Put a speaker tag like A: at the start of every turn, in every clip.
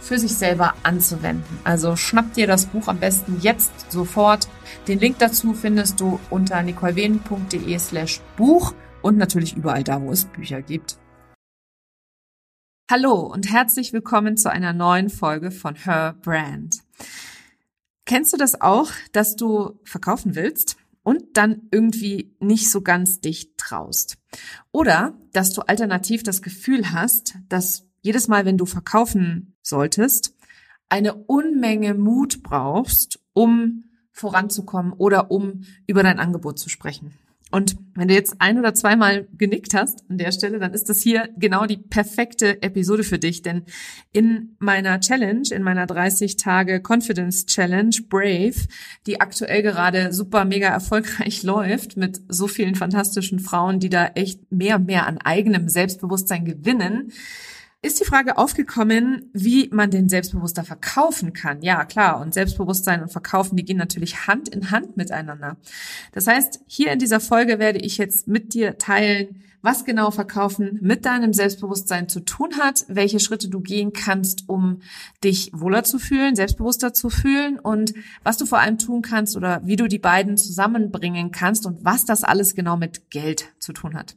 A: für sich selber anzuwenden. Also schnapp dir das Buch am besten jetzt sofort. Den Link dazu findest du unter nicolewenen.de slash Buch und natürlich überall da, wo es Bücher gibt. Hallo und herzlich willkommen zu einer neuen Folge von Her Brand. Kennst du das auch, dass du verkaufen willst und dann irgendwie nicht so ganz dich traust? Oder dass du alternativ das Gefühl hast, dass jedes Mal, wenn du verkaufen solltest, eine Unmenge Mut brauchst, um voranzukommen oder um über dein Angebot zu sprechen. Und wenn du jetzt ein oder zweimal genickt hast an der Stelle, dann ist das hier genau die perfekte Episode für dich. Denn in meiner Challenge, in meiner 30 Tage Confidence Challenge Brave, die aktuell gerade super mega erfolgreich läuft mit so vielen fantastischen Frauen, die da echt mehr und mehr an eigenem Selbstbewusstsein gewinnen, ist die Frage aufgekommen, wie man den selbstbewusster verkaufen kann. Ja, klar. Und Selbstbewusstsein und Verkaufen, die gehen natürlich Hand in Hand miteinander. Das heißt, hier in dieser Folge werde ich jetzt mit dir teilen, was genau Verkaufen mit deinem Selbstbewusstsein zu tun hat, welche Schritte du gehen kannst, um dich wohler zu fühlen, selbstbewusster zu fühlen und was du vor allem tun kannst oder wie du die beiden zusammenbringen kannst und was das alles genau mit Geld zu tun hat.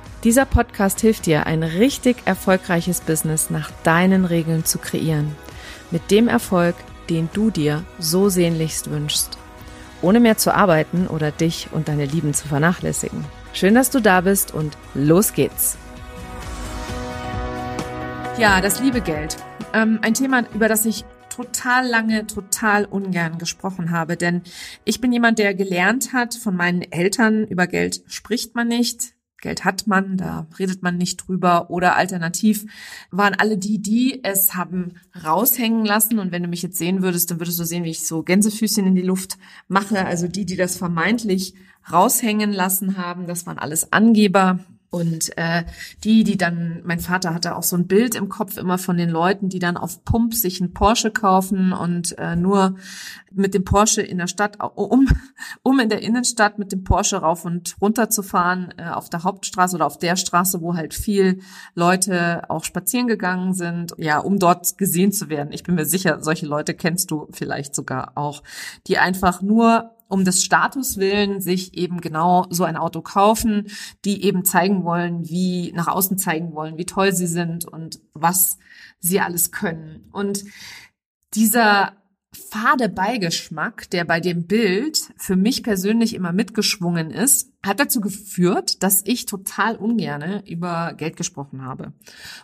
A: Dieser Podcast hilft dir, ein richtig erfolgreiches Business nach deinen Regeln zu kreieren. Mit dem Erfolg, den du dir so sehnlichst wünschst ohne mehr zu arbeiten oder dich und deine Lieben zu vernachlässigen. Schön, dass du da bist und los geht's. Ja, das liebe Geld. Ähm, ein Thema, über das ich total lange, total ungern gesprochen habe, denn ich bin jemand, der gelernt hat von meinen Eltern, über Geld spricht man nicht, Geld hat man, da redet man nicht drüber. Oder alternativ waren alle die, die es haben raushängen lassen. Und wenn du mich jetzt sehen würdest, dann würdest du sehen, wie ich so Gänsefüßchen in die Luft mache. Also die, die das vermeintlich raushängen lassen haben, das waren alles Angeber, und äh, die, die dann, mein Vater hatte auch so ein Bild im Kopf immer von den Leuten, die dann auf Pump sich einen Porsche kaufen und äh, nur mit dem Porsche in der Stadt, um, um in der Innenstadt mit dem Porsche rauf und runter zu fahren, äh, auf der Hauptstraße oder auf der Straße, wo halt viel Leute auch spazieren gegangen sind, ja, um dort gesehen zu werden. Ich bin mir sicher, solche Leute kennst du vielleicht sogar auch, die einfach nur um des Status willen sich eben genau so ein Auto kaufen, die eben zeigen wollen, wie nach außen zeigen wollen, wie toll sie sind und was sie alles können. Und dieser fade Beigeschmack, der bei dem Bild für mich persönlich immer mitgeschwungen ist, hat dazu geführt, dass ich total ungerne über Geld gesprochen habe.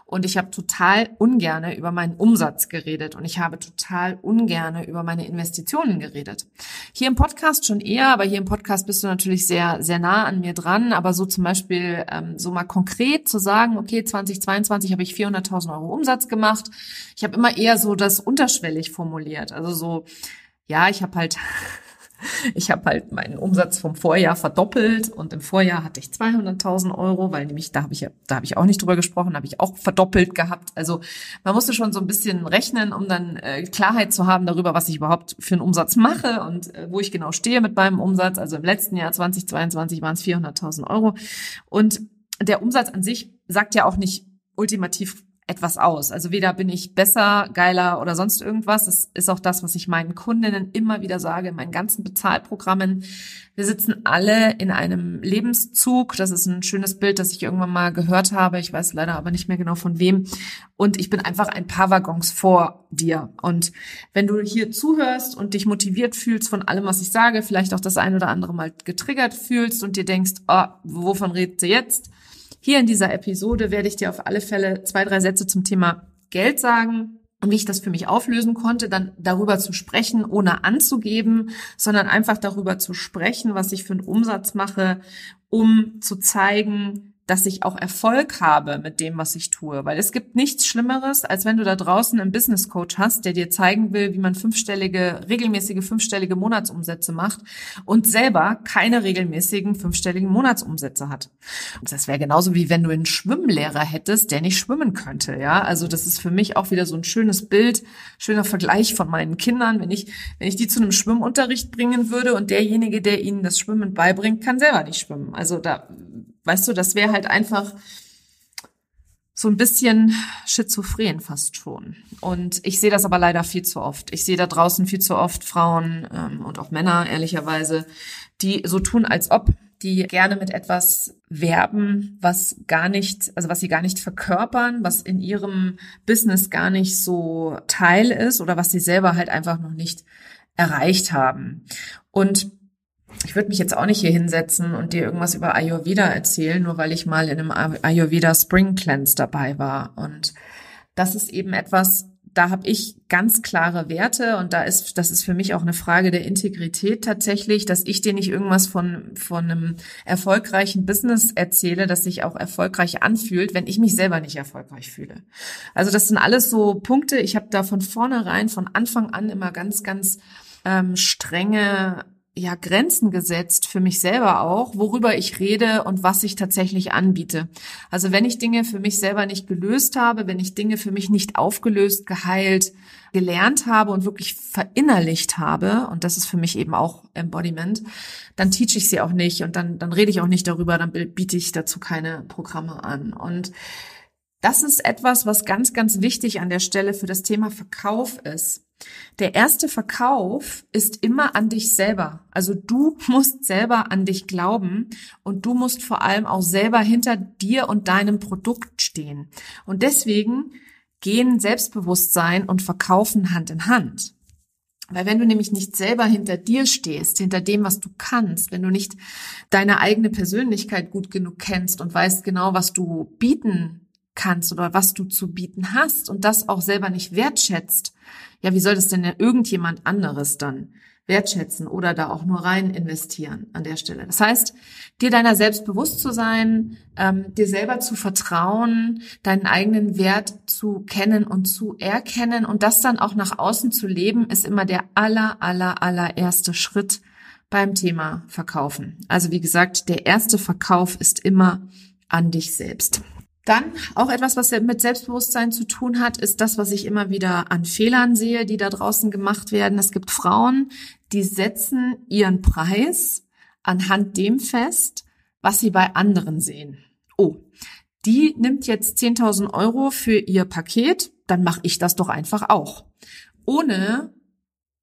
A: Und ich habe total ungerne über meinen Umsatz geredet und ich habe total ungerne über meine Investitionen geredet. Hier im Podcast schon eher, aber hier im Podcast bist du natürlich sehr, sehr nah an mir dran. Aber so zum Beispiel, ähm, so mal konkret zu sagen, okay, 2022 habe ich 400.000 Euro Umsatz gemacht. Ich habe immer eher so das unterschwellig formuliert. Also so, ja, ich habe halt ich habe halt meinen Umsatz vom Vorjahr verdoppelt und im Vorjahr hatte ich 200.000 Euro, weil nämlich da habe ich ja, da habe ich auch nicht drüber gesprochen, habe ich auch verdoppelt gehabt. Also man musste schon so ein bisschen rechnen, um dann äh, Klarheit zu haben darüber, was ich überhaupt für einen Umsatz mache und äh, wo ich genau stehe mit meinem Umsatz. Also im letzten Jahr 2022 waren es 400.000 Euro und der Umsatz an sich sagt ja auch nicht ultimativ etwas aus. Also weder bin ich besser, geiler oder sonst irgendwas. Das ist auch das, was ich meinen Kundinnen immer wieder sage in meinen ganzen Bezahlprogrammen. Wir sitzen alle in einem Lebenszug. Das ist ein schönes Bild, das ich irgendwann mal gehört habe. Ich weiß leider aber nicht mehr genau von wem. Und ich bin einfach ein paar Waggons vor dir. Und wenn du hier zuhörst und dich motiviert fühlst von allem, was ich sage, vielleicht auch das ein oder andere mal getriggert fühlst und dir denkst, oh, wovon redet sie jetzt? Hier in dieser Episode werde ich dir auf alle Fälle zwei, drei Sätze zum Thema Geld sagen und wie ich das für mich auflösen konnte, dann darüber zu sprechen, ohne anzugeben, sondern einfach darüber zu sprechen, was ich für einen Umsatz mache, um zu zeigen, dass ich auch Erfolg habe mit dem, was ich tue. Weil es gibt nichts Schlimmeres, als wenn du da draußen einen Business Coach hast, der dir zeigen will, wie man fünfstellige, regelmäßige fünfstellige Monatsumsätze macht und selber keine regelmäßigen fünfstelligen Monatsumsätze hat. Und das wäre genauso wie wenn du einen Schwimmlehrer hättest, der nicht schwimmen könnte. Ja, also das ist für mich auch wieder so ein schönes Bild, schöner Vergleich von meinen Kindern. Wenn ich, wenn ich die zu einem Schwimmunterricht bringen würde und derjenige, der ihnen das Schwimmen beibringt, kann selber nicht schwimmen. Also da Weißt du, das wäre halt einfach so ein bisschen schizophren fast schon. Und ich sehe das aber leider viel zu oft. Ich sehe da draußen viel zu oft Frauen ähm, und auch Männer, ehrlicherweise, die so tun, als ob die gerne mit etwas werben, was gar nicht, also was sie gar nicht verkörpern, was in ihrem Business gar nicht so Teil ist oder was sie selber halt einfach noch nicht erreicht haben. Und ich würde mich jetzt auch nicht hier hinsetzen und dir irgendwas über Ayurveda erzählen, nur weil ich mal in einem Ayurveda Spring Cleanse dabei war. Und das ist eben etwas, da habe ich ganz klare Werte und da ist, das ist für mich auch eine Frage der Integrität tatsächlich, dass ich dir nicht irgendwas von, von einem erfolgreichen Business erzähle, das sich auch erfolgreich anfühlt, wenn ich mich selber nicht erfolgreich fühle. Also das sind alles so Punkte. Ich habe da von vornherein, von Anfang an immer ganz, ganz ähm, strenge ja Grenzen gesetzt für mich selber auch, worüber ich rede und was ich tatsächlich anbiete. Also wenn ich Dinge für mich selber nicht gelöst habe, wenn ich Dinge für mich nicht aufgelöst, geheilt, gelernt habe und wirklich verinnerlicht habe, und das ist für mich eben auch Embodiment, dann teach ich sie auch nicht und dann, dann rede ich auch nicht darüber, dann biete ich dazu keine Programme an. Und das ist etwas, was ganz, ganz wichtig an der Stelle für das Thema Verkauf ist. Der erste Verkauf ist immer an dich selber. Also du musst selber an dich glauben und du musst vor allem auch selber hinter dir und deinem Produkt stehen. Und deswegen gehen Selbstbewusstsein und Verkaufen Hand in Hand. Weil wenn du nämlich nicht selber hinter dir stehst, hinter dem, was du kannst, wenn du nicht deine eigene Persönlichkeit gut genug kennst und weißt genau, was du bieten kannst oder was du zu bieten hast und das auch selber nicht wertschätzt, ja, wie soll das denn irgendjemand anderes dann wertschätzen oder da auch nur rein investieren an der Stelle? Das heißt, dir deiner selbst bewusst zu sein, ähm, dir selber zu vertrauen, deinen eigenen Wert zu kennen und zu erkennen und das dann auch nach außen zu leben, ist immer der aller, aller, allererste Schritt beim Thema Verkaufen. Also wie gesagt, der erste Verkauf ist immer an dich selbst. Dann auch etwas, was mit Selbstbewusstsein zu tun hat, ist das, was ich immer wieder an Fehlern sehe, die da draußen gemacht werden. Es gibt Frauen, die setzen ihren Preis anhand dem fest, was sie bei anderen sehen. Oh, die nimmt jetzt 10.000 Euro für ihr Paket, dann mache ich das doch einfach auch. Ohne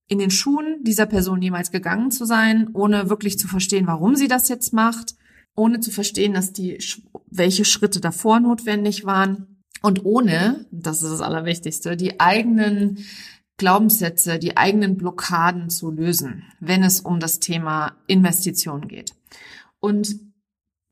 A: in den Schuhen dieser Person jemals gegangen zu sein, ohne wirklich zu verstehen, warum sie das jetzt macht, ohne zu verstehen, dass die, welche Schritte davor notwendig waren und ohne, das ist das Allerwichtigste, die eigenen Glaubenssätze, die eigenen Blockaden zu lösen, wenn es um das Thema Investitionen geht. Und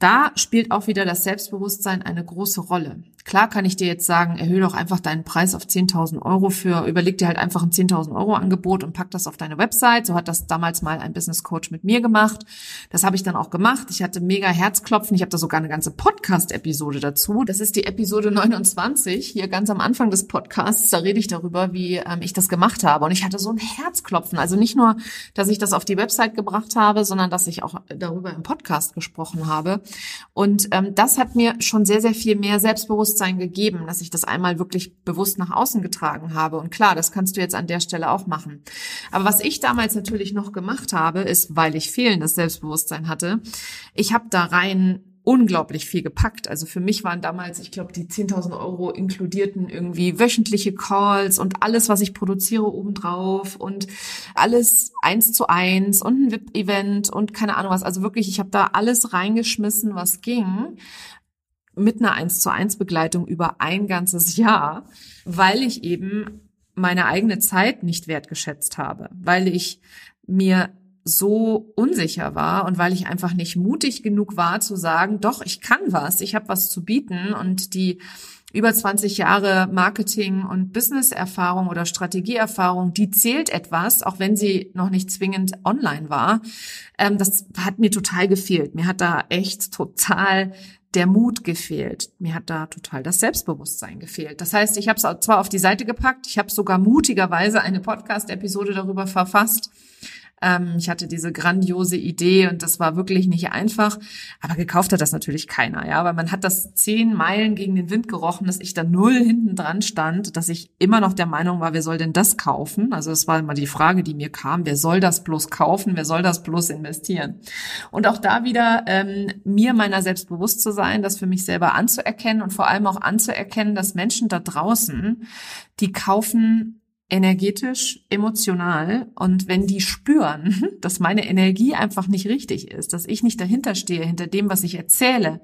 A: da spielt auch wieder das Selbstbewusstsein eine große Rolle. Klar kann ich dir jetzt sagen, erhöhe doch einfach deinen Preis auf 10.000 Euro für, überleg dir halt einfach ein 10.000 Euro Angebot und pack das auf deine Website. So hat das damals mal ein Business Coach mit mir gemacht. Das habe ich dann auch gemacht. Ich hatte mega Herzklopfen. Ich habe da sogar eine ganze Podcast-Episode dazu. Das ist die Episode 29, hier ganz am Anfang des Podcasts. Da rede ich darüber, wie ähm, ich das gemacht habe. Und ich hatte so ein Herzklopfen. Also nicht nur, dass ich das auf die Website gebracht habe, sondern dass ich auch darüber im Podcast gesprochen habe. Und ähm, das hat mir schon sehr, sehr viel mehr Selbstbewusstsein gegeben, dass ich das einmal wirklich bewusst nach außen getragen habe. Und klar, das kannst du jetzt an der Stelle auch machen. Aber was ich damals natürlich noch gemacht habe, ist, weil ich fehlendes Selbstbewusstsein hatte, ich habe da rein unglaublich viel gepackt. Also für mich waren damals, ich glaube, die 10.000 Euro inkludierten irgendwie wöchentliche Calls und alles, was ich produziere obendrauf und alles eins zu eins und ein VIP-Event und keine Ahnung was. Also wirklich, ich habe da alles reingeschmissen, was ging mit einer eins zu eins Begleitung über ein ganzes Jahr, weil ich eben meine eigene Zeit nicht wertgeschätzt habe, weil ich mir so unsicher war und weil ich einfach nicht mutig genug war zu sagen, doch, ich kann was, ich habe was zu bieten und die über 20 Jahre Marketing und Business-Erfahrung oder Strategieerfahrung, die zählt etwas, auch wenn sie noch nicht zwingend online war. Ähm, das hat mir total gefehlt. Mir hat da echt total der Mut gefehlt. Mir hat da total das Selbstbewusstsein gefehlt. Das heißt, ich habe es zwar auf die Seite gepackt, ich habe sogar mutigerweise eine Podcast-Episode darüber verfasst, ähm, ich hatte diese grandiose Idee und das war wirklich nicht einfach. Aber gekauft hat das natürlich keiner, ja, weil man hat das zehn Meilen gegen den Wind gerochen, dass ich da null hinten dran stand, dass ich immer noch der Meinung war, wer soll denn das kaufen? Also das war immer die Frage, die mir kam, wer soll das bloß kaufen? Wer soll das bloß investieren? Und auch da wieder ähm, mir meiner selbst bewusst zu sein, das für mich selber anzuerkennen und vor allem auch anzuerkennen, dass Menschen da draußen, die kaufen energetisch, emotional. Und wenn die spüren, dass meine Energie einfach nicht richtig ist, dass ich nicht dahinter stehe, hinter dem, was ich erzähle,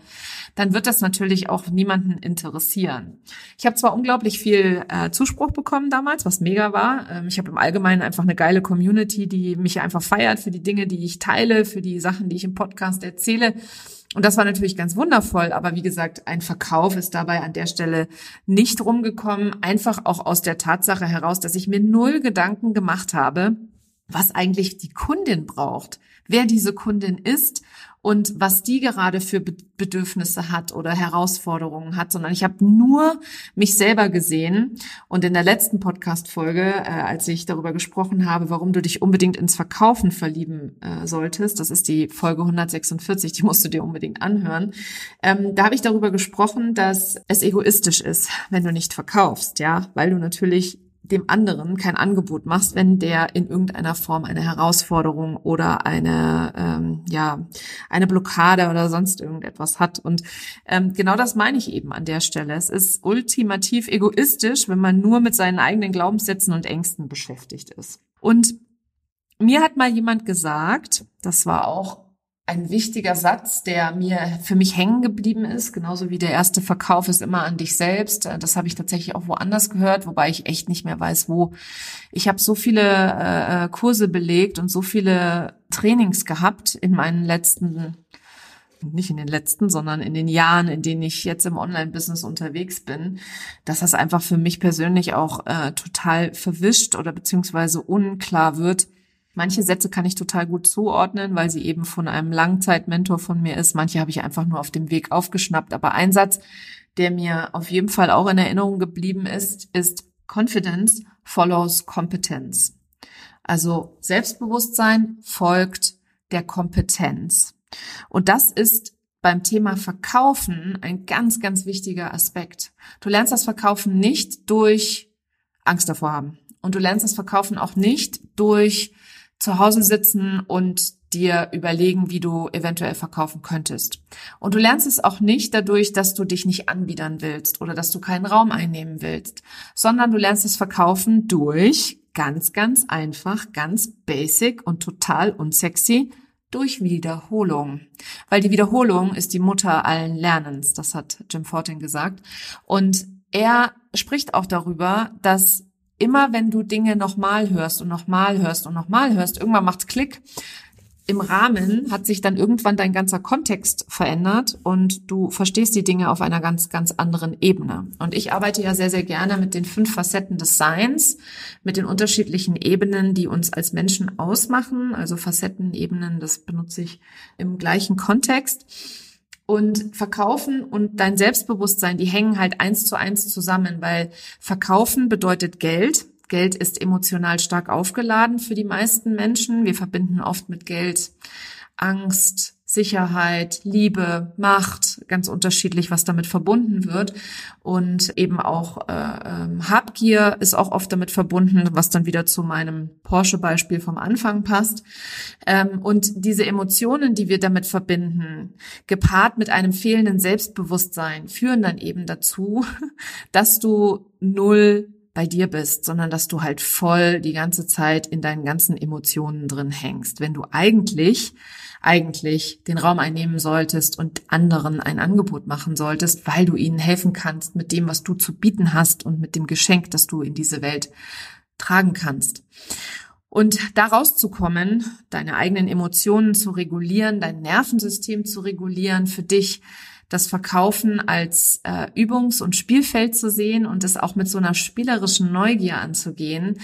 A: dann wird das natürlich auch niemanden interessieren. Ich habe zwar unglaublich viel äh, Zuspruch bekommen damals, was mega war. Ähm, ich habe im Allgemeinen einfach eine geile Community, die mich einfach feiert für die Dinge, die ich teile, für die Sachen, die ich im Podcast erzähle. Und das war natürlich ganz wundervoll, aber wie gesagt, ein Verkauf ist dabei an der Stelle nicht rumgekommen, einfach auch aus der Tatsache heraus, dass ich mir null Gedanken gemacht habe, was eigentlich die Kundin braucht, wer diese Kundin ist und was die gerade für Bedürfnisse hat oder Herausforderungen hat, sondern ich habe nur mich selber gesehen. Und in der letzten Podcast-Folge, äh, als ich darüber gesprochen habe, warum du dich unbedingt ins Verkaufen verlieben äh, solltest, das ist die Folge 146, die musst du dir unbedingt anhören, ähm, da habe ich darüber gesprochen, dass es egoistisch ist, wenn du nicht verkaufst, ja, weil du natürlich dem anderen kein Angebot machst, wenn der in irgendeiner Form eine Herausforderung oder eine ähm, ja eine Blockade oder sonst irgendetwas hat. Und ähm, genau das meine ich eben an der Stelle. Es ist ultimativ egoistisch, wenn man nur mit seinen eigenen Glaubenssätzen und Ängsten beschäftigt ist. Und mir hat mal jemand gesagt, das war auch ein wichtiger Satz, der mir für mich hängen geblieben ist, genauso wie der erste Verkauf ist immer an dich selbst. Das habe ich tatsächlich auch woanders gehört, wobei ich echt nicht mehr weiß, wo. Ich habe so viele äh, Kurse belegt und so viele Trainings gehabt in meinen letzten nicht in den letzten, sondern in den Jahren, in denen ich jetzt im Online-Business unterwegs bin, dass das einfach für mich persönlich auch äh, total verwischt oder beziehungsweise unklar wird, Manche Sätze kann ich total gut zuordnen, weil sie eben von einem Langzeitmentor von mir ist. Manche habe ich einfach nur auf dem Weg aufgeschnappt. Aber ein Satz, der mir auf jeden Fall auch in Erinnerung geblieben ist, ist Confidence follows Competence. Also Selbstbewusstsein folgt der Kompetenz. Und das ist beim Thema Verkaufen ein ganz, ganz wichtiger Aspekt. Du lernst das Verkaufen nicht durch Angst davor haben. Und du lernst das Verkaufen auch nicht durch zu Hause sitzen und dir überlegen, wie du eventuell verkaufen könntest. Und du lernst es auch nicht dadurch, dass du dich nicht anbiedern willst oder dass du keinen Raum einnehmen willst, sondern du lernst es verkaufen durch ganz, ganz einfach, ganz basic und total unsexy durch Wiederholung. Weil die Wiederholung ist die Mutter allen Lernens, das hat Jim Fortin gesagt. Und er spricht auch darüber, dass immer wenn du Dinge nochmal hörst und nochmal hörst und nochmal hörst, irgendwann macht's Klick. Im Rahmen hat sich dann irgendwann dein ganzer Kontext verändert und du verstehst die Dinge auf einer ganz, ganz anderen Ebene. Und ich arbeite ja sehr, sehr gerne mit den fünf Facetten des Seins, mit den unterschiedlichen Ebenen, die uns als Menschen ausmachen. Also Facettenebenen, das benutze ich im gleichen Kontext. Und Verkaufen und dein Selbstbewusstsein, die hängen halt eins zu eins zusammen, weil Verkaufen bedeutet Geld. Geld ist emotional stark aufgeladen für die meisten Menschen. Wir verbinden oft mit Geld Angst, Sicherheit, Liebe, Macht, ganz unterschiedlich, was damit verbunden wird. Und eben auch äh, ähm, Habgier ist auch oft damit verbunden, was dann wieder zu meinem Porsche-Beispiel vom Anfang passt. Ähm, und diese Emotionen, die wir damit verbinden, gepaart mit einem fehlenden Selbstbewusstsein, führen dann eben dazu, dass du null bei dir bist, sondern dass du halt voll die ganze Zeit in deinen ganzen Emotionen drin hängst. Wenn du eigentlich eigentlich den Raum einnehmen solltest und anderen ein Angebot machen solltest, weil du ihnen helfen kannst mit dem, was du zu bieten hast und mit dem Geschenk, das du in diese Welt tragen kannst. Und da rauszukommen, deine eigenen Emotionen zu regulieren, dein Nervensystem zu regulieren, für dich das Verkaufen als äh, Übungs- und Spielfeld zu sehen und es auch mit so einer spielerischen Neugier anzugehen,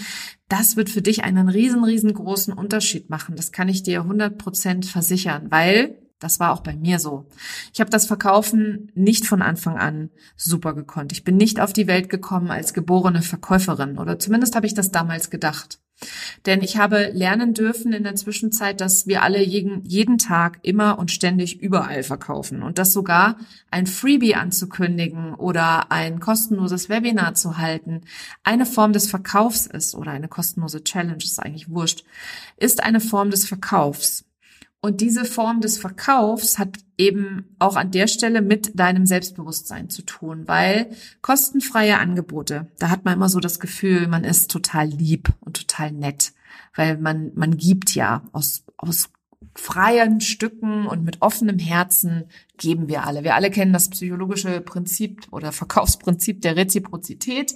A: das wird für dich einen riesen, riesengroßen Unterschied machen. Das kann ich dir 100 Prozent versichern, weil das war auch bei mir so. Ich habe das Verkaufen nicht von Anfang an super gekonnt. Ich bin nicht auf die Welt gekommen als geborene Verkäuferin oder zumindest habe ich das damals gedacht. Denn ich habe lernen dürfen in der Zwischenzeit, dass wir alle jeden, jeden Tag immer und ständig überall verkaufen und das sogar ein Freebie anzukündigen oder ein kostenloses Webinar zu halten eine Form des Verkaufs ist oder eine kostenlose Challenge ist eigentlich wurscht, ist eine Form des Verkaufs. Und diese Form des Verkaufs hat eben auch an der Stelle mit deinem Selbstbewusstsein zu tun, weil kostenfreie Angebote, da hat man immer so das Gefühl, man ist total lieb und total nett, weil man, man gibt ja aus, aus freien Stücken und mit offenem Herzen geben wir alle. Wir alle kennen das psychologische Prinzip oder Verkaufsprinzip der Reziprozität.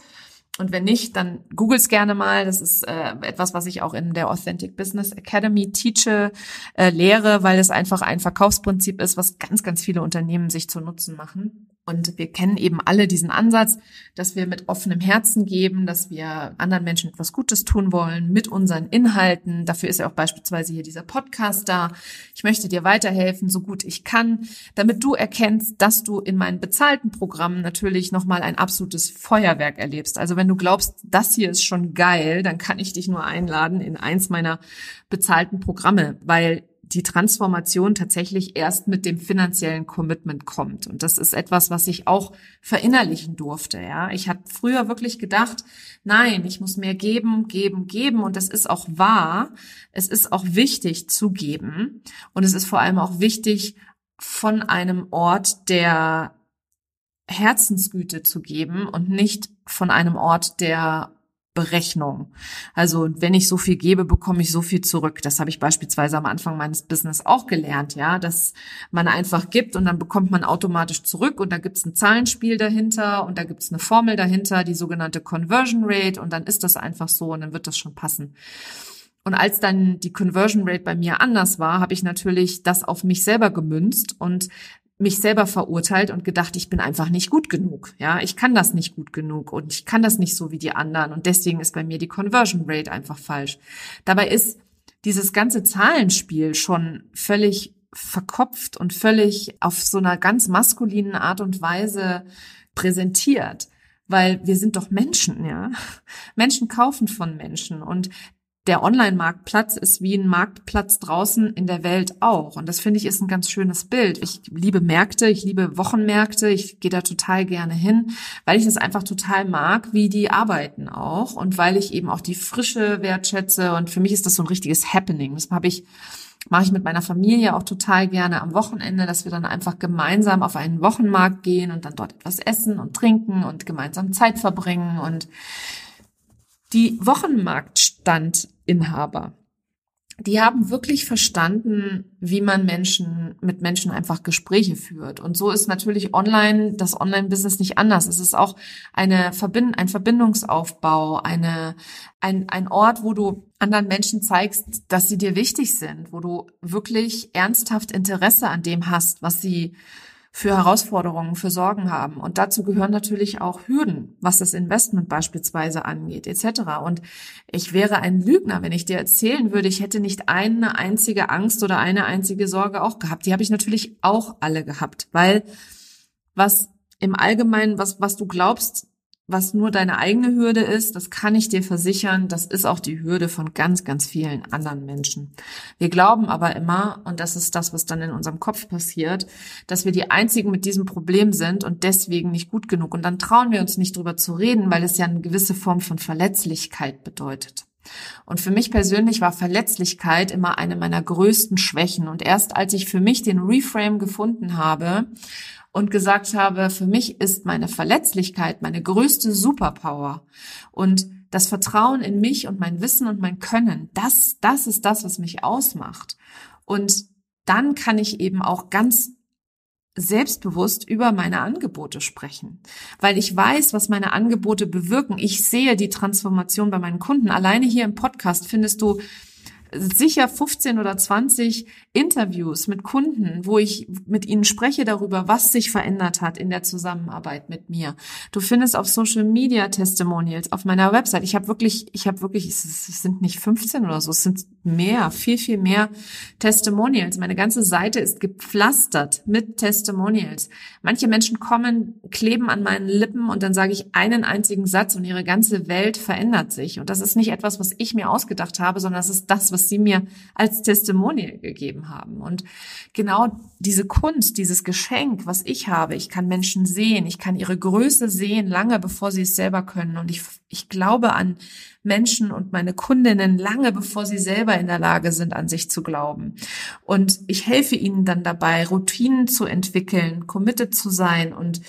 A: Und wenn nicht, dann googles gerne mal. Das ist äh, etwas, was ich auch in der Authentic Business Academy teache, äh, lehre, weil es einfach ein Verkaufsprinzip ist, was ganz, ganz viele Unternehmen sich zu Nutzen machen. Und wir kennen eben alle diesen Ansatz, dass wir mit offenem Herzen geben, dass wir anderen Menschen etwas Gutes tun wollen mit unseren Inhalten. Dafür ist ja auch beispielsweise hier dieser Podcast da. Ich möchte dir weiterhelfen, so gut ich kann, damit du erkennst, dass du in meinen bezahlten Programmen natürlich nochmal ein absolutes Feuerwerk erlebst. Also wenn du glaubst, das hier ist schon geil, dann kann ich dich nur einladen in eins meiner bezahlten Programme, weil die Transformation tatsächlich erst mit dem finanziellen Commitment kommt. Und das ist etwas, was ich auch verinnerlichen durfte. Ja, ich habe früher wirklich gedacht, nein, ich muss mehr geben, geben, geben. Und das ist auch wahr. Es ist auch wichtig zu geben. Und es ist vor allem auch wichtig, von einem Ort der Herzensgüte zu geben und nicht von einem Ort der Berechnung. Also wenn ich so viel gebe, bekomme ich so viel zurück. Das habe ich beispielsweise am Anfang meines Business auch gelernt, ja, dass man einfach gibt und dann bekommt man automatisch zurück und da gibt es ein Zahlenspiel dahinter und da gibt es eine Formel dahinter, die sogenannte Conversion Rate und dann ist das einfach so und dann wird das schon passen. Und als dann die Conversion Rate bei mir anders war, habe ich natürlich das auf mich selber gemünzt und mich selber verurteilt und gedacht, ich bin einfach nicht gut genug. Ja, ich kann das nicht gut genug und ich kann das nicht so wie die anderen und deswegen ist bei mir die Conversion Rate einfach falsch. Dabei ist dieses ganze Zahlenspiel schon völlig verkopft und völlig auf so einer ganz maskulinen Art und Weise präsentiert weil wir sind doch Menschen, ja. Menschen kaufen von Menschen und der Online-Marktplatz ist wie ein Marktplatz draußen in der Welt auch. Und das finde ich ist ein ganz schönes Bild. Ich liebe Märkte, ich liebe Wochenmärkte, ich gehe da total gerne hin, weil ich das einfach total mag, wie die arbeiten auch und weil ich eben auch die Frische wertschätze. Und für mich ist das so ein richtiges Happening. Das habe ich mache ich mit meiner Familie auch total gerne am Wochenende, dass wir dann einfach gemeinsam auf einen Wochenmarkt gehen und dann dort etwas essen und trinken und gemeinsam Zeit verbringen und die Wochenmarktstandinhaber, die haben wirklich verstanden, wie man Menschen mit Menschen einfach Gespräche führt. Und so ist natürlich online das Online-Business nicht anders. Es ist auch eine Verbind ein Verbindungsaufbau, eine ein, ein Ort, wo du anderen Menschen zeigst, dass sie dir wichtig sind, wo du wirklich ernsthaft Interesse an dem hast, was sie für Herausforderungen, für Sorgen haben. Und dazu gehören natürlich auch Hürden, was das Investment beispielsweise angeht, etc. Und ich wäre ein Lügner, wenn ich dir erzählen würde, ich hätte nicht eine einzige Angst oder eine einzige Sorge auch gehabt. Die habe ich natürlich auch alle gehabt, weil was im Allgemeinen, was, was du glaubst, was nur deine eigene Hürde ist, das kann ich dir versichern, das ist auch die Hürde von ganz, ganz vielen anderen Menschen. Wir glauben aber immer, und das ist das, was dann in unserem Kopf passiert, dass wir die Einzigen mit diesem Problem sind und deswegen nicht gut genug. Und dann trauen wir uns nicht drüber zu reden, weil es ja eine gewisse Form von Verletzlichkeit bedeutet. Und für mich persönlich war Verletzlichkeit immer eine meiner größten Schwächen. Und erst als ich für mich den Reframe gefunden habe und gesagt habe, für mich ist meine Verletzlichkeit meine größte Superpower und das Vertrauen in mich und mein Wissen und mein Können, das, das ist das, was mich ausmacht. Und dann kann ich eben auch ganz selbstbewusst über meine Angebote sprechen, weil ich weiß, was meine Angebote bewirken. Ich sehe die Transformation bei meinen Kunden. Alleine hier im Podcast findest du sicher 15 oder 20 Interviews mit Kunden, wo ich mit ihnen spreche darüber, was sich verändert hat in der Zusammenarbeit mit mir. Du findest auf Social Media Testimonials auf meiner Website. Ich habe wirklich, ich habe wirklich, es sind nicht 15 oder so, es sind mehr, viel, viel mehr Testimonials. Meine ganze Seite ist gepflastert mit Testimonials. Manche Menschen kommen, kleben an meinen Lippen und dann sage ich einen einzigen Satz und ihre ganze Welt verändert sich. Und das ist nicht etwas, was ich mir ausgedacht habe, sondern das ist das, was sie mir als Testimonial gegeben haben. Und genau diese Kunst, dieses Geschenk, was ich habe, ich kann Menschen sehen, ich kann ihre Größe sehen, lange bevor sie es selber können. Und ich, ich glaube an Menschen und meine Kundinnen lange bevor sie selber in der Lage sind, an sich zu glauben. Und ich helfe ihnen dann dabei, Routinen zu entwickeln, committed zu sein und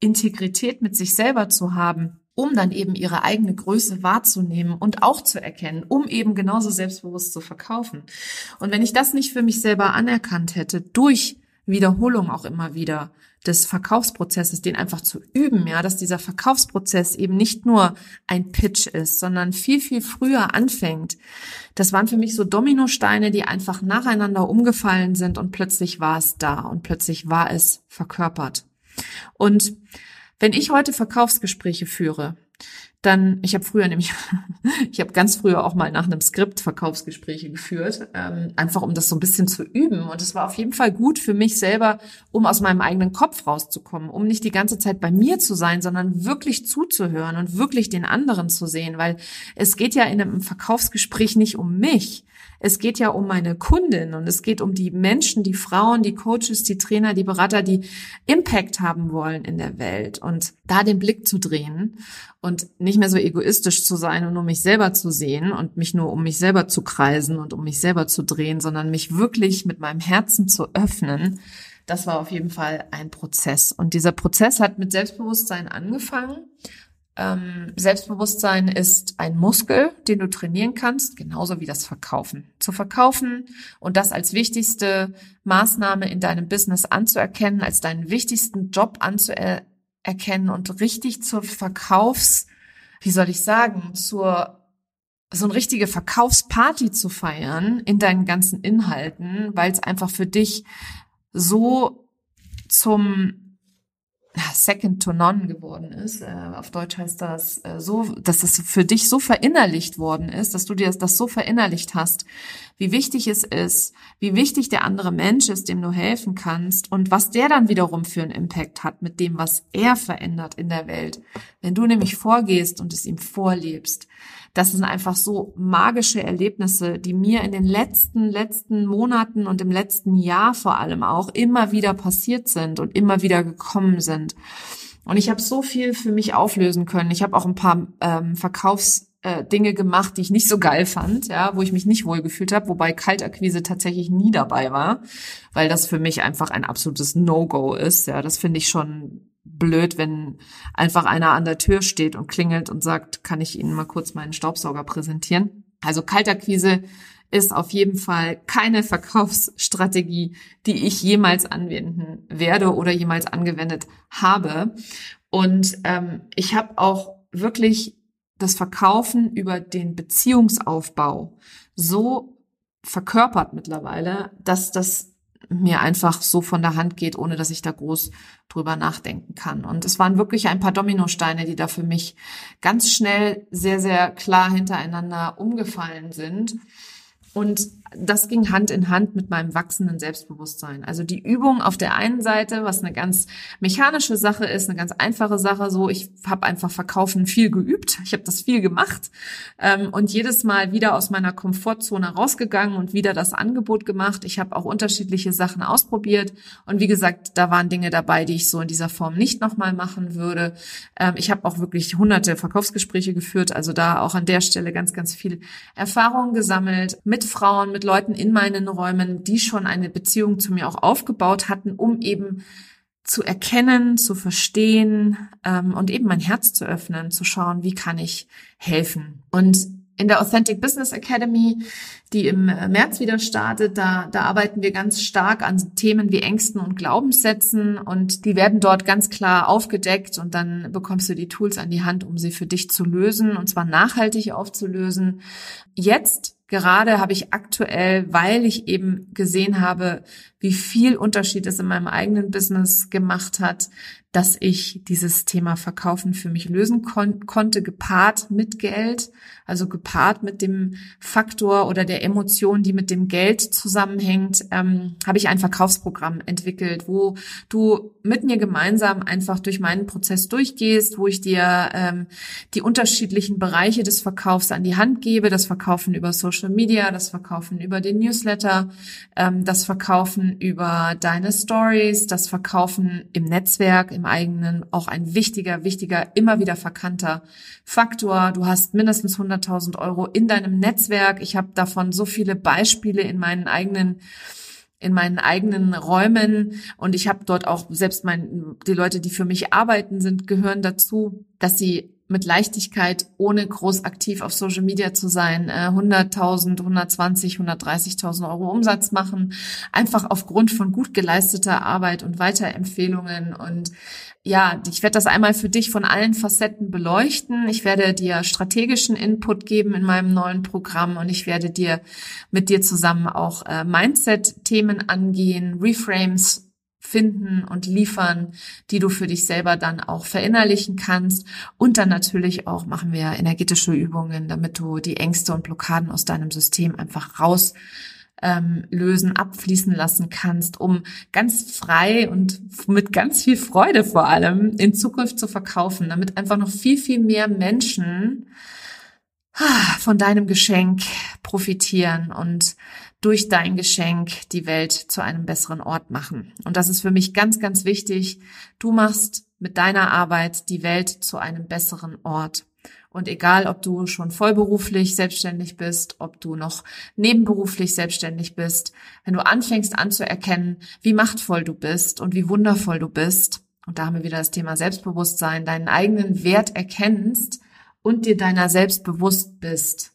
A: Integrität mit sich selber zu haben um dann eben ihre eigene Größe wahrzunehmen und auch zu erkennen, um eben genauso selbstbewusst zu verkaufen. Und wenn ich das nicht für mich selber anerkannt hätte, durch Wiederholung auch immer wieder des Verkaufsprozesses, den einfach zu üben, ja, dass dieser Verkaufsprozess eben nicht nur ein Pitch ist, sondern viel, viel früher anfängt. Das waren für mich so Dominosteine, die einfach nacheinander umgefallen sind und plötzlich war es da und plötzlich war es verkörpert. Und wenn ich heute Verkaufsgespräche führe, dann, ich habe früher nämlich, ich habe ganz früher auch mal nach einem Skript Verkaufsgespräche geführt, ähm, einfach um das so ein bisschen zu üben. Und es war auf jeden Fall gut für mich selber, um aus meinem eigenen Kopf rauszukommen, um nicht die ganze Zeit bei mir zu sein, sondern wirklich zuzuhören und wirklich den anderen zu sehen, weil es geht ja in einem Verkaufsgespräch nicht um mich, es geht ja um meine Kundin und es geht um die Menschen, die Frauen, die Coaches, die Trainer, die Berater, die Impact haben wollen in der Welt und da den Blick zu drehen und nicht mehr so egoistisch zu sein und nur mich selber zu sehen und mich nur um mich selber zu kreisen und um mich selber zu drehen, sondern mich wirklich mit meinem Herzen zu öffnen. Das war auf jeden Fall ein Prozess. Und dieser Prozess hat mit Selbstbewusstsein angefangen ähm, Selbstbewusstsein ist ein Muskel, den du trainieren kannst, genauso wie das Verkaufen. Zu verkaufen und das als wichtigste Maßnahme in deinem Business anzuerkennen, als deinen wichtigsten Job anzuerkennen und richtig zur Verkaufs, wie soll ich sagen, zur so eine richtige Verkaufsparty zu feiern in deinen ganzen Inhalten, weil es einfach für dich so zum second to none geworden ist. Äh, auf Deutsch heißt das äh, so, dass das für dich so verinnerlicht worden ist, dass du dir das so verinnerlicht hast, wie wichtig es ist, wie wichtig der andere Mensch ist, dem du helfen kannst und was der dann wiederum für einen Impact hat mit dem, was er verändert in der Welt. Wenn du nämlich vorgehst und es ihm vorlebst, das sind einfach so magische Erlebnisse, die mir in den letzten, letzten Monaten und im letzten Jahr vor allem auch immer wieder passiert sind und immer wieder gekommen sind. Und ich habe so viel für mich auflösen können. Ich habe auch ein paar ähm, Verkaufs äh, Dinge gemacht, die ich nicht so geil fand, ja, wo ich mich nicht wohl gefühlt habe, wobei Kaltakquise tatsächlich nie dabei war, weil das für mich einfach ein absolutes No-Go ist. Ja, das finde ich schon blöd, wenn einfach einer an der Tür steht und klingelt und sagt, kann ich Ihnen mal kurz meinen Staubsauger präsentieren? Also Kaltakquise ist auf jeden Fall keine Verkaufsstrategie, die ich jemals anwenden werde oder jemals angewendet habe. Und ähm, ich habe auch wirklich das Verkaufen über den Beziehungsaufbau so verkörpert mittlerweile, dass das mir einfach so von der Hand geht, ohne dass ich da groß drüber nachdenken kann. Und es waren wirklich ein paar Dominosteine, die da für mich ganz schnell sehr, sehr klar hintereinander umgefallen sind. Und das ging Hand in Hand mit meinem wachsenden Selbstbewusstsein. Also die Übung auf der einen Seite, was eine ganz mechanische Sache ist, eine ganz einfache Sache, so ich habe einfach Verkaufen viel geübt, ich habe das viel gemacht ähm, und jedes Mal wieder aus meiner Komfortzone rausgegangen und wieder das Angebot gemacht. Ich habe auch unterschiedliche Sachen ausprobiert und wie gesagt, da waren Dinge dabei, die ich so in dieser Form nicht nochmal machen würde. Ähm, ich habe auch wirklich hunderte Verkaufsgespräche geführt, also da auch an der Stelle ganz, ganz viel Erfahrung gesammelt mit Frauen, mit Leuten in meinen Räumen, die schon eine Beziehung zu mir auch aufgebaut hatten, um eben zu erkennen, zu verstehen ähm, und eben mein Herz zu öffnen, zu schauen, wie kann ich helfen. Und in der Authentic Business Academy, die im äh, März wieder startet, da, da arbeiten wir ganz stark an Themen wie Ängsten und Glaubenssätzen und die werden dort ganz klar aufgedeckt und dann bekommst du die Tools an die Hand, um sie für dich zu lösen und zwar nachhaltig aufzulösen. Jetzt gerade habe ich aktuell, weil ich eben gesehen habe, wie viel Unterschied es in meinem eigenen Business gemacht hat, dass ich dieses Thema Verkaufen für mich lösen kon konnte, gepaart mit Geld, also gepaart mit dem Faktor oder der Emotion, die mit dem Geld zusammenhängt, ähm, habe ich ein Verkaufsprogramm entwickelt, wo du mit mir gemeinsam einfach durch meinen Prozess durchgehst, wo ich dir ähm, die unterschiedlichen Bereiche des Verkaufs an die Hand gebe, das Verkaufen über Social Media, das Verkaufen über den Newsletter, ähm, das Verkaufen über deine Stories, das Verkaufen im Netzwerk, im eigenen auch ein wichtiger, wichtiger, immer wieder verkannter Faktor. Du hast mindestens 100.000 Euro in deinem Netzwerk. Ich habe davon so viele Beispiele in meinen eigenen in meinen eigenen Räumen und ich habe dort auch selbst mein die Leute, die für mich arbeiten, sind gehören dazu, dass sie mit Leichtigkeit, ohne groß aktiv auf Social Media zu sein, 100.000, 120, 130.000 Euro Umsatz machen, einfach aufgrund von gut geleisteter Arbeit und Weiterempfehlungen. Und ja, ich werde das einmal für dich von allen Facetten beleuchten. Ich werde dir strategischen Input geben in meinem neuen Programm und ich werde dir mit dir zusammen auch äh, Mindset-Themen angehen, Reframes finden und liefern, die du für dich selber dann auch verinnerlichen kannst. Und dann natürlich auch machen wir energetische Übungen, damit du die Ängste und Blockaden aus deinem System einfach raus ähm, lösen, abfließen lassen kannst, um ganz frei und mit ganz viel Freude vor allem in Zukunft zu verkaufen, damit einfach noch viel, viel mehr Menschen ah, von deinem Geschenk profitieren und durch dein Geschenk die Welt zu einem besseren Ort machen. Und das ist für mich ganz, ganz wichtig. Du machst mit deiner Arbeit die Welt zu einem besseren Ort. Und egal, ob du schon vollberuflich selbstständig bist, ob du noch nebenberuflich selbstständig bist, wenn du anfängst anzuerkennen, wie machtvoll du bist und wie wundervoll du bist, und da haben wir wieder das Thema Selbstbewusstsein, deinen eigenen Wert erkennst und dir deiner selbst bewusst bist,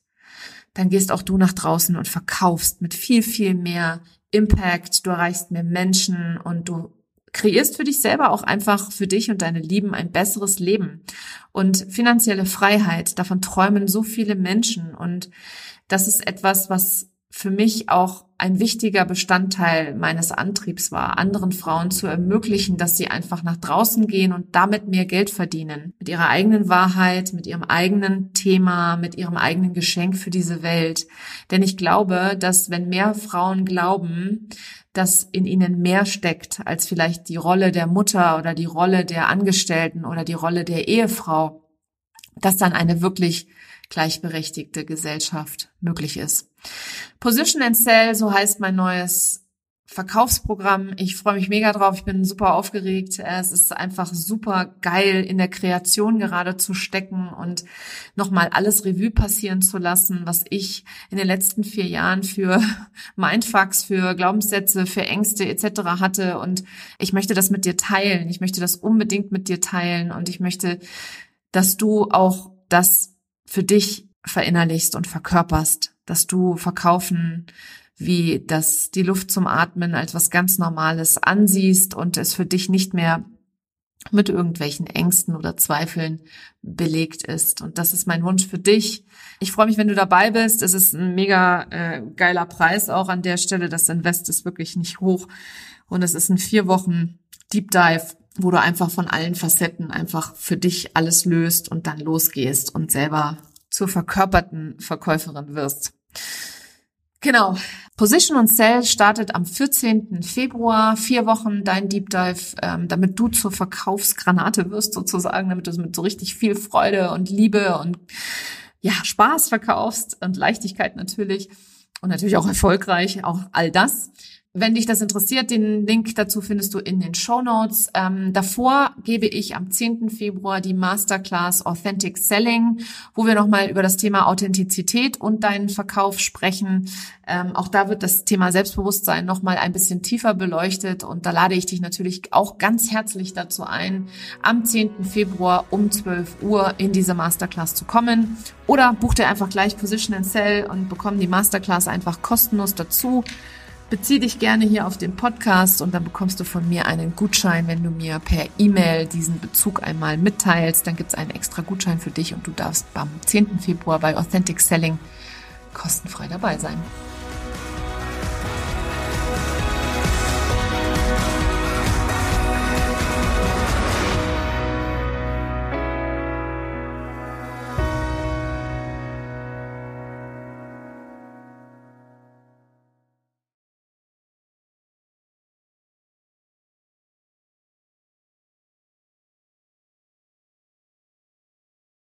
A: dann gehst auch du nach draußen und verkaufst mit viel, viel mehr Impact. Du erreichst mehr Menschen und du kreierst für dich selber auch einfach für dich und deine Lieben ein besseres Leben. Und finanzielle Freiheit, davon träumen so viele Menschen. Und das ist etwas, was für mich auch ein wichtiger Bestandteil meines Antriebs war, anderen Frauen zu ermöglichen, dass sie einfach nach draußen gehen und damit mehr Geld verdienen. Mit ihrer eigenen Wahrheit, mit ihrem eigenen Thema, mit ihrem eigenen Geschenk für diese Welt. Denn ich glaube, dass wenn mehr Frauen glauben, dass in ihnen mehr steckt als vielleicht die Rolle der Mutter oder die Rolle der Angestellten oder die Rolle der Ehefrau, dass dann eine wirklich gleichberechtigte Gesellschaft möglich ist. Position and Sell, so heißt mein neues Verkaufsprogramm. Ich freue mich mega drauf. Ich bin super aufgeregt. Es ist einfach super geil, in der Kreation gerade zu stecken und nochmal alles Revue passieren zu lassen, was ich in den letzten vier Jahren für Mindfucks, für Glaubenssätze, für Ängste etc. hatte. Und ich möchte das mit dir teilen. Ich möchte das unbedingt mit dir teilen. Und ich möchte, dass du auch das für dich verinnerlichst und verkörperst, dass du verkaufen wie das die Luft zum Atmen als was ganz Normales ansiehst und es für dich nicht mehr mit irgendwelchen Ängsten oder Zweifeln belegt ist. Und das ist mein Wunsch für dich. Ich freue mich, wenn du dabei bist. Es ist ein mega äh, geiler Preis auch an der Stelle. Das Invest ist wirklich nicht hoch. Und es ist ein vier Wochen Deep Dive wo du einfach von allen Facetten einfach für dich alles löst und dann losgehst und selber zur verkörperten Verkäuferin wirst. Genau. Position und Sell startet am 14. Februar. Vier Wochen dein Deep Dive, ähm, damit du zur Verkaufsgranate wirst sozusagen, damit du es mit so richtig viel Freude und Liebe und ja, Spaß verkaufst und Leichtigkeit natürlich und natürlich auch erfolgreich, auch all das. Wenn dich das interessiert, den Link dazu findest du in den Show Notes. Ähm, davor gebe ich am 10. Februar die Masterclass Authentic Selling, wo wir nochmal über das Thema Authentizität und deinen Verkauf sprechen. Ähm, auch da wird das Thema Selbstbewusstsein nochmal ein bisschen tiefer beleuchtet und da lade ich dich natürlich auch ganz herzlich dazu ein, am 10. Februar um 12 Uhr in diese Masterclass zu kommen. Oder buch dir einfach gleich Position and Sell und bekomm die Masterclass einfach kostenlos dazu. Bezieh dich gerne hier auf den Podcast und dann bekommst du von mir einen Gutschein, wenn du mir per E-Mail diesen Bezug einmal mitteilst. Dann gibt es einen extra Gutschein für dich und du darfst am 10. Februar bei Authentic Selling kostenfrei dabei sein.